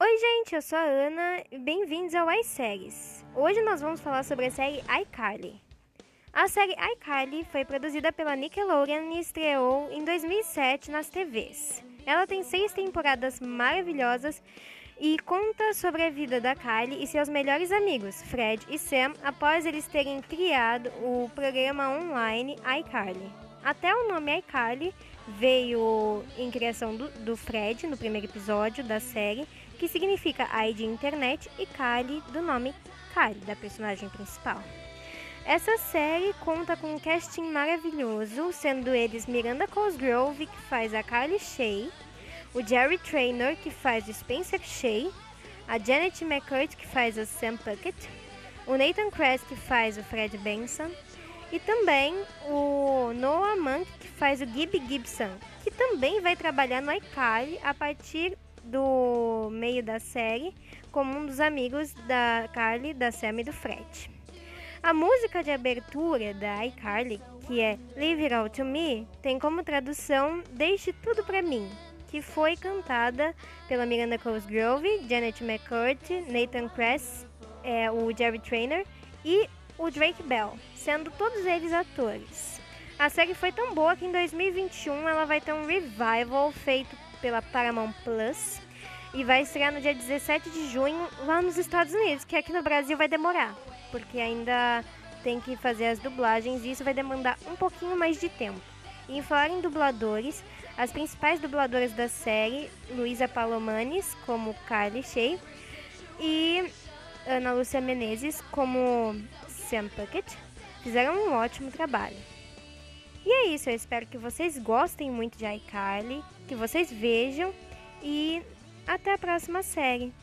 Oi, gente, eu sou a Ana e bem-vindos ao iSéries. Hoje nós vamos falar sobre a série iCarly. A série iCarly foi produzida pela Nickelodeon e estreou em 2007 nas TVs. Ela tem seis temporadas maravilhosas e conta sobre a vida da Kylie e seus melhores amigos, Fred e Sam, após eles terem criado o programa online iCarly. Até o nome iCarly veio em criação do, do, Fred no primeiro episódio da série, que significa I de internet, e Kylie do nome Kylie, da personagem principal. Essa série conta com um casting maravilhoso, sendo eles Miranda Cosgrove, que faz a Carly Shay, o Jerry Traynor, que faz o Spencer Shay, a Janet McCurt, que faz o Sam Puckett, o Nathan Kress, que faz o Fred Benson, e também o Noah Monk, que faz o Gibby Gibson, que também vai trabalhar no iCarly a partir do meio da série como um dos amigos da Carly, da Sam e do Fred. A música de abertura da iCarly, que é Leave It All To Me, tem como tradução Deixe Tudo Pra Mim, que foi cantada pela Miranda Cosgrove, Janet McCourt, Nathan Kress, é, o Jerry Trainer e o Drake Bell, sendo todos eles atores. A série foi tão boa que em 2021 ela vai ter um revival feito pela Paramount Plus e vai estrear no dia 17 de junho lá nos Estados Unidos, que aqui no Brasil vai demorar porque ainda tem que fazer as dublagens e isso vai demandar um pouquinho mais de tempo. E em falar em dubladores, as principais dubladoras da série, Luísa Palomanes, como Carly Shay, e Ana Lúcia Menezes, como Sam Puckett, fizeram um ótimo trabalho. E é isso, eu espero que vocês gostem muito de iCarly, que vocês vejam e até a próxima série.